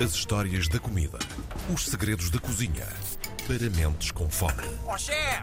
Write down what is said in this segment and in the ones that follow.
As histórias da comida. Os segredos da cozinha. Para mentes com fome. Ó chefe!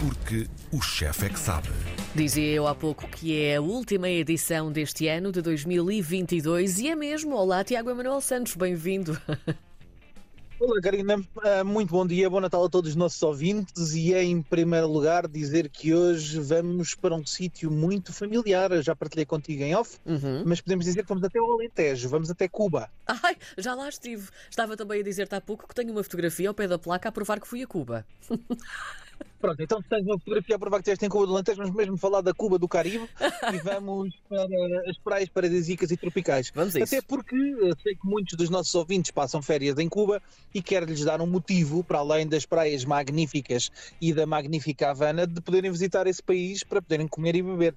Porque o chefe é que sabe. Dizia eu há pouco que é a última edição deste ano de 2022 e é mesmo. Olá, Tiago Emanuel Santos, bem-vindo. Olá, Karina. Ah, Muito bom dia, bom Natal a todos os nossos ouvintes. E é, em primeiro lugar, dizer que hoje vamos para um sítio muito familiar. Eu já partilhei contigo em off, Uhum. mas podemos dizer que vamos até ao Alentejo, vamos até Cuba. Ai, já lá estive. Estava também a dizer-te há pouco que tenho uma fotografia ao pé da placa a provar que fui a Cuba. Pronto, então se tens uma fotografia a provar que estiveste em Cuba do Alentejo, vamos mesmo falar da Cuba do Caribe e vamos para as praias paradisíacas e tropicais. Vamos a isso. Até porque eu sei que muitos dos nossos ouvintes passam férias em Cuba e quero-lhes dar um motivo, para além das praias magníficas e da magnífica Havana, de poderem visitar esse país para poderem comer e beber.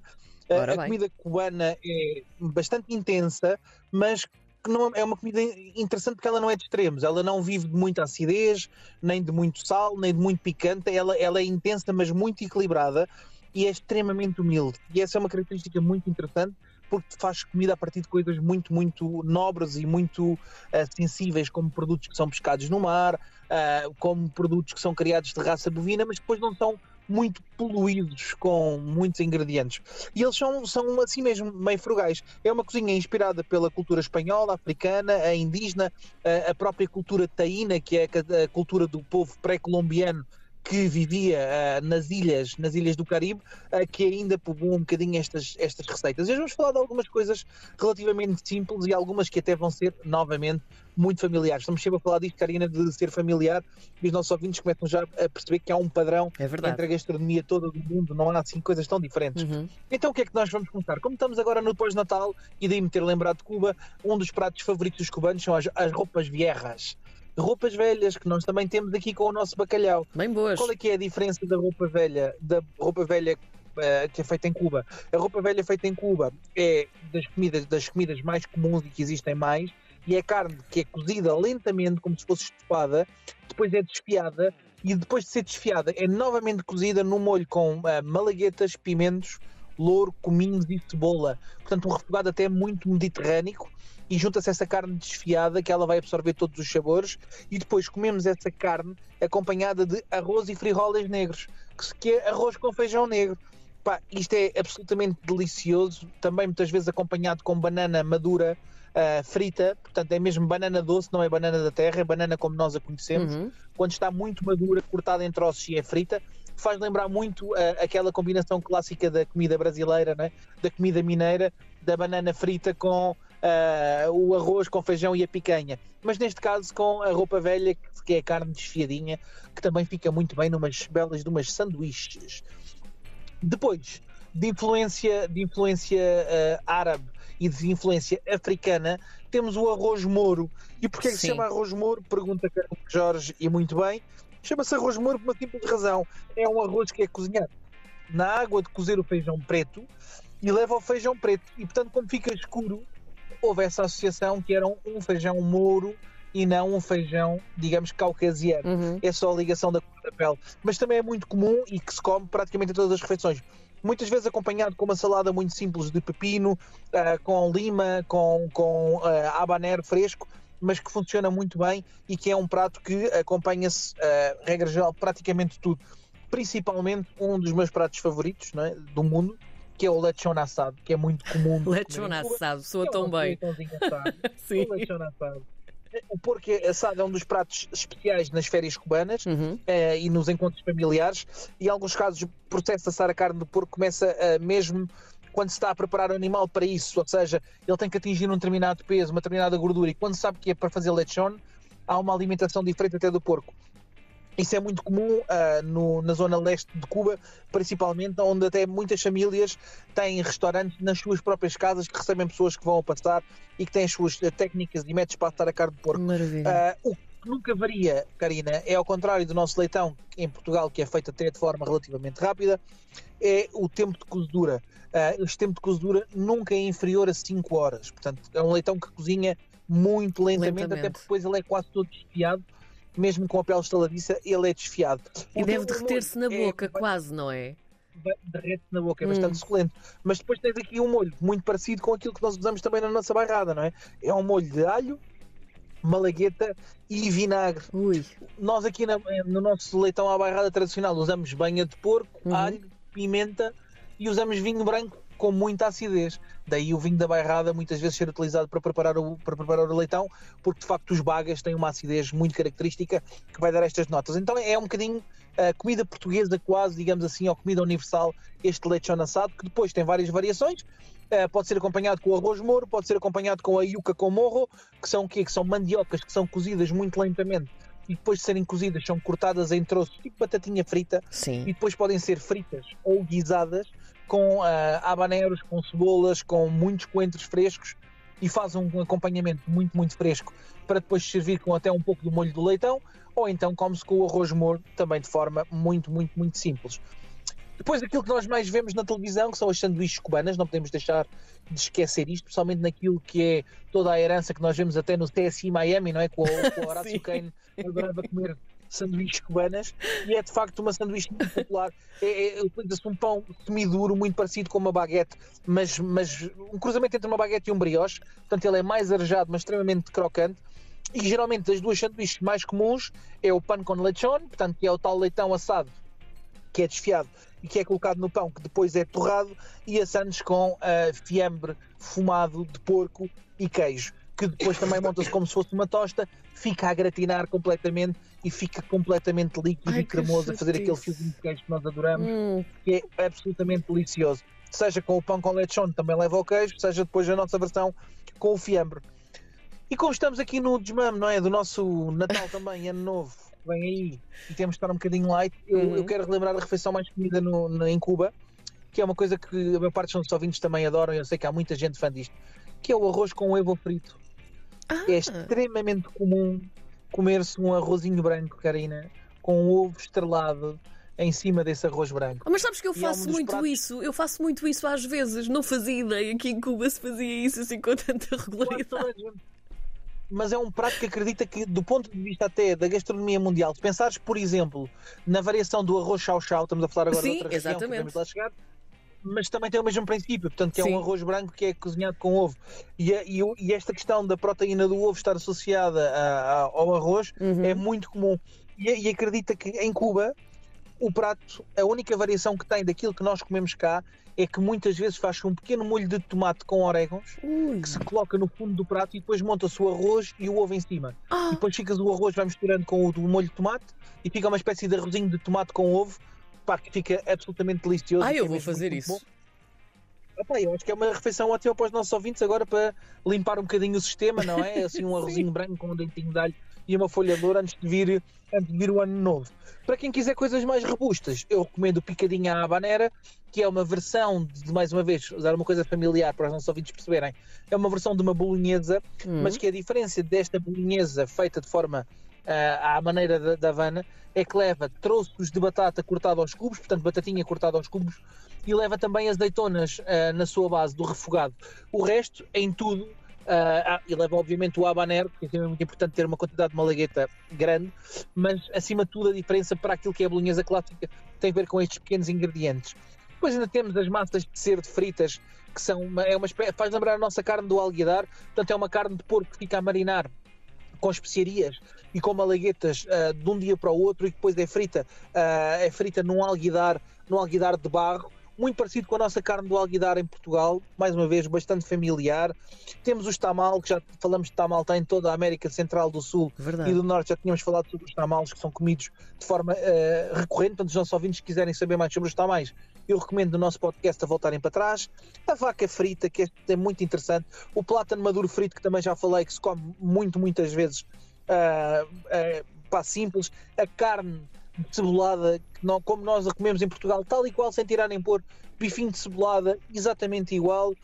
A- Ora a bem. comida cubana é bastante intensa, mas que não é uma comida interessante porque ela não é de extremos, ela não vive de muita acidez, nem de muito sal, nem de muito picante, ela, ela é intensa, mas muito equilibrada e é extremamente humilde. E essa é uma característica muito interessante porque faz comida a partir de coisas muito, muito nobres e muito ah, sensíveis, como produtos que são pescados no mar, ah, como produtos que são criados de raça bovina, mas depois não são muito poluídos com muitos ingredientes. E eles são, são assim mesmo, meio frugais. É uma cozinha inspirada pela cultura espanhola, africana, a indígena, a, a própria cultura taína, que é a, a cultura do povo pré-colombiano que vivia ah, nas ilhas, nas ilhas do Caribe, ah, que ainda povoam um bocadinho estas, estas receitas. E hoje vamos falar de algumas coisas relativamente simples e algumas que até vão ser, novamente, muito familiares. Estamos sempre a falar disto, Karina, de ser familiar, e os nossos ouvintes começam já a perceber que há um padrão É verdade. entre a gastronomia toda do mundo, não há assim coisas tão diferentes. Uhum. Então o que é que nós vamos começar? Como estamos agora no pós-natal e daí me ter lembrado de Cuba, um dos pratos favoritos dos cubanos são as, as roupas viejas. Roupas velhas que nós também temos aqui com o nosso bacalhau. Bem boas. Qual é que é a diferença da roupa velha, da roupa velha eh, que é feita em Cuba? A roupa velha feita em Cuba é das comidas, das comidas mais comuns e que existem mais, e é carne que é cozida lentamente, como se fosse estufada, depois é desfiada, e depois de ser desfiada é novamente cozida num molho com eh, malaguetas, pimentos, louro, cominhos e cebola. Portanto, um refogado até muito mediterrâneo. E junta-se essa carne desfiada que ela vai absorver todos os sabores e depois comemos essa carne acompanhada de arroz e frijoles negros, que é arroz com feijão negro. Pá, isto é absolutamente delicioso, também muitas vezes acompanhado com banana madura ah, frita, portanto é mesmo banana doce, não é banana da terra, é banana como nós a conhecemos Uhum. quando está muito madura, cortada em troços e é frita, faz lembrar muito ah, aquela combinação clássica da comida brasileira, né? da comida mineira, da banana frita com ah, o arroz com feijão e a picanha. Mas neste caso com a roupa velha, que- é a carne desfiadinha, que também fica muito bem numas belas de umas sanduíches. Depois, de influência, de influência ah, árabe e de influência africana, temos o arroz mouro. E porquê é que se chama arroz mouro? Pergunta Carlos Jorge, e muito bem. Chama-se arroz mouro por uma simples razão. É um arroz que é cozinhado na água de cozer o feijão preto e leva ao feijão preto. E portanto, como fica escuro, houve essa associação que era um, feijão mouro e não um feijão, digamos, caucasiano Uhum. é só a ligação da cor da pele. Mas também é muito comum e que se come praticamente em todas as refeições. Muitas vezes acompanhado com uma salada muito simples de pepino, ah, com lima, com, com ah, habanero fresco, mas que funciona muito bem e que é um prato que acompanha-se, ah, regra geral, praticamente tudo. Principalmente um dos meus pratos favoritos não é, do mundo, que é o lechon assado, que é muito comum. de Lechon assado, soa É tão bem. assado. Sim. O lechon assado. O porco assado é um dos pratos especiais nas férias cubanas Uhum. eh, e nos encontros familiares. E em alguns casos, o processo de assar a carne do porco começa eh, mesmo quando se está a preparar o animal para isso. Ou seja, ele tem que atingir um determinado peso, uma determinada gordura. E quando sabe que é para fazer lechon, há uma alimentação diferente até do porco. Isso é muito comum ah, no- na zona leste de Cuba, principalmente, onde até muitas famílias têm restaurantes nas suas próprias casas que recebem pessoas que vão a passar e que têm as suas técnicas e métodos para assar a carne de porco. Maravilha. Ah, o que nunca varia, Karina, é ao contrário do nosso leitão em Portugal, que é feito até de forma relativamente rápida, é o tempo de cozedura. Ah, este tempo de cozedura nunca é inferior a 5 horas. Portanto, é um leitão que cozinha muito lentamente, Lentamente. até porque depois ele é quase todo desfiado, mesmo com a pele estaladiça, ele é desfiado. E O deve derreter-se na molho é- boca, quase, não é? derrete na boca, é Hum. bastante suculento. Mas depois tens aqui um molho muito parecido com aquilo que nós usamos também na nossa barrada, não é? É um molho de alho, malagueta e vinagre. Ui. Nós aqui na- no nosso leitão à bairrada tradicional usamos banha de porco, Uhum. alho, pimenta e usamos vinho branco com muita acidez. Daí o vinho da bairrada muitas vezes ser utilizado para preparar o, para preparar o leitão, porque de facto os bagas têm uma acidez muito característica que vai dar estas notas. Então é um bocadinho a comida portuguesa quase, digamos assim, ou comida universal, este leite assado, que depois tem várias variações. Uh, pode ser acompanhado com arroz moro, pode ser acompanhado com a yuca com morro, que são o quê? Que são mandiocas que são cozidas muito lentamente e depois de serem cozidas são cortadas em troços tipo batatinha frita Sim. e depois podem ser fritas ou guisadas com ah, habaneros, com cebolas, com muitos coentros frescos e faz um acompanhamento muito, muito fresco para depois servir com até um pouco do molho do leitão ou então come-se com o arroz moro também de forma muito, muito, muito simples. Depois aquilo que nós mais vemos na televisão, que são as sanduíches cubanas, não podemos deixar de esquecer isto, principalmente naquilo que é toda a herança que nós vemos até no TSI Miami, não é? Com, o- com o Horácio. Kane, adorava comer sanduíches cubanas e é de facto uma sanduíche muito popular. É, é, Utiliza-se um pão semiduro, muito parecido com uma baguete, mas, mas um cruzamento entre uma baguete e um brioche, portanto ele é mais arejado, mas extremamente crocante. E geralmente das duas sanduíches mais comuns é o pan com lechon, portanto que é o tal leitão assado que é desfiado e que é colocado no pão, que depois é torrado, e assados com ah, fiambre fumado de porco e queijo, que depois também monta-se como se fosse uma tosta, fica a gratinar completamente e fica completamente líquido Ai, e cremoso, a fazer aquele fiozinho de queijo que nós adoramos, Hum, que é absolutamente delicioso. Seja com o pão com lechon, também leva o queijo, seja depois a nossa versão com o fiambre. E como estamos aqui no desmame, não é? Do nosso Natal também, Ano Novo, que vem aí, e temos de estar um bocadinho light, eu, Uhum. eu quero relembrar a refeição mais comida no, no- em Cuba, que é uma coisa que a maior parte dos nossos ouvintes também adoram, eu sei que há muita gente fã disto, que é o arroz com ovo frito. Ah. É extremamente comum comer-se um arrozinho branco, Karina, com um ovo estrelado em cima desse arroz branco. Mas sabes que eu E é um faço muito pratos- isso, eu faço muito isso às vezes, não fazia ideia que em Cuba se fazia isso assim com tanta regularidade. gente. Mas é um prato que acredita que, do ponto de vista até da gastronomia mundial, se pensares, por exemplo, na variação do arroz chau-chau, estamos a falar agora Sim, de outra região, que exatamente. podemos lá chegar, mas também tem o mesmo princípio, portanto, que é Sim. um arroz branco que é cozinhado com ovo. E, e e esta questão da proteína do ovo estar associada a- a- ao arroz Uhum. é muito comum. E, e acredita que em Cuba o prato, a única variação que tem daquilo que nós comemos cá é que muitas vezes faz um pequeno molho de tomate com orégãos Ui. que se coloca no fundo do prato e depois monta-se o arroz e o ovo em cima. Ah, E depois ficas o arroz, vai misturando com o do molho de tomate e fica uma espécie de arrozinho de tomate com ovo, pá, que fica absolutamente delicioso. ah, eu é vou fazer isso. bom. Epá, eu acho que é uma refeição ótima para os nossos ouvintes agora para limpar um bocadinho o sistema, não é? Assim, um arrozinho branco com um dentinho de alho e uma folha de louro antes de vir, antes de vir o ano novo. Para quem quiser coisas mais robustas, eu recomendo o picadinho à habanera, que é uma versão de, mais uma vez, usar uma coisa familiar para os nossos ouvintes perceberem, é uma versão de uma bolonhesa, Hum. mas que a diferença desta bolonhesa feita de forma ah, à maneira da, da Havana é que leva troços de batata cortado aos cubos, portanto batatinha cortada aos cubos, e leva também azeitonas ah, na sua base do refogado. O resto, em tudo, ah, e leva obviamente o habanero, porque é muito importante ter uma quantidade de malagueta grande, mas acima de tudo a diferença para aquilo que é a bolonhesa clássica tem a ver com estes pequenos ingredientes. Depois ainda temos as massas de cerdo fritas, que são uma, é uma espé- faz lembrar a nossa carne do alguidar, portanto é uma carne de porco que fica a marinar com especiarias e com malaguetas ah, de um dia para o outro e depois é frita, ah, é frita num alguidar, num alguidar de barro, muito parecido com a nossa carne do alguidar em Portugal, mais uma vez bastante familiar. Temos os tamal, que já falamos de tamal, está em toda a América Central do Sul Verdade. e do Norte, já tínhamos falado sobre os tamales que são comidos de forma eh, recorrente, portanto os nossos ouvintes que quiserem saber mais sobre os tamais, eu recomendo no nosso podcast a voltarem para trás. A vaca frita, que este é muito interessante. O plátano maduro frito, que também já falei, que se come muito, muitas vezes, ah, pá, simples. A carne cebolada, que não, como nós a comemos em Portugal, tal e qual, sem tirar nem pôr. Bifinho de cebolada, exatamente igual.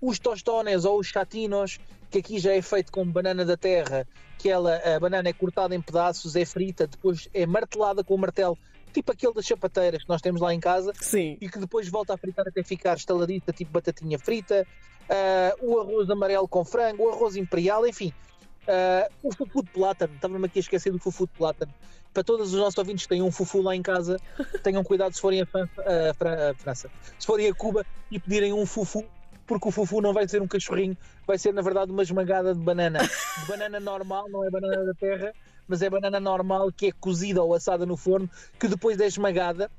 Os tostones ou os chatinos, que aqui já é feito com banana da terra, que ela, a banana é cortada em pedaços, é frita, depois é martelada com o martelo, tipo aquele das chapateiras que nós temos lá em casa, Sim. e que depois volta a fritar até ficar estaladita, tipo batatinha frita, ah, o arroz amarelo com frango, o arroz imperial, enfim. Ah, o fufu de plátano, estava-me aqui a esquecer do fufu de plátano. Para todos os nossos ouvintes que têm um fufu lá em casa, tenham cuidado se forem a, a a França, se forem a Cuba e pedirem um fufu, porque o fufu não vai ser um cachorrinho, vai ser na verdade uma esmagada de banana. De banana normal, não é banana da terra, mas é banana normal que é cozida ou assada no forno, que depois é esmagada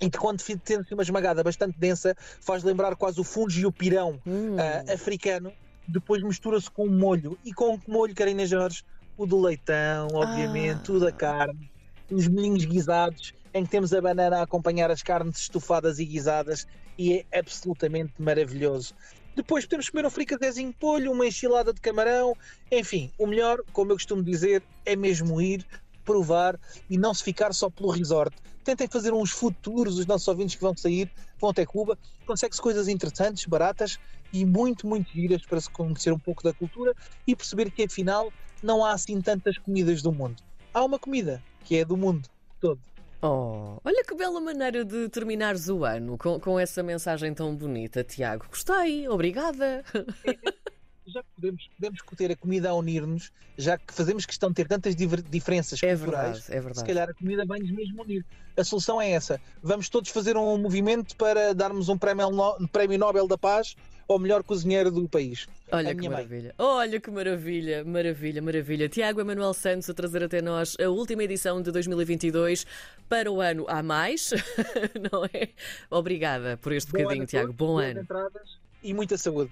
e que quando tem uma esmagada bastante densa faz lembrar quase o fungo e o pirão Hum. uh, africano, depois mistura-se com um molho. E com que molho, Karina Jorge? O do leitão, obviamente, Ah. o da carne, os molhinhos guisados, em que temos a banana a acompanhar as carnes estufadas e guisadas, e é absolutamente maravilhoso. Depois podemos comer um fricadezinho de polho, uma enchilada de camarão, enfim, o melhor, como eu costumo dizer, é mesmo ir, provar e não se ficar só pelo resort. Tentem fazer uns tours, os nossos ouvintes que vão sair, vão até Cuba, consegue-se coisas interessantes, baratas e muito, muito giras para se conhecer um pouco da cultura e perceber que afinal não há assim tantas comidas do mundo. Há uma comida que é do mundo todo. Oh, olha que bela maneira de terminares o ano com, com essa mensagem tão bonita, Tiago. Gostei, obrigada. Já que podemos, podemos ter a comida a unir-nos, já que fazemos questão de ter tantas diferenças É culturais, verdade, é verdade. se calhar a comida vai-nos mesmo unir. A solução é essa. Vamos todos fazer um movimento para darmos um prémio, um prémio Nobel da Paz ao melhor cozinheiro do país. Olha que minha mãe. maravilha. Olha que maravilha, maravilha, maravilha. Tiago Emanuel Santos a trazer até nós a última edição de 2022 para o ano a mais, não é? Obrigada por este Bom bocadinho, Tiago. Bom ano. entradas E muita saúde.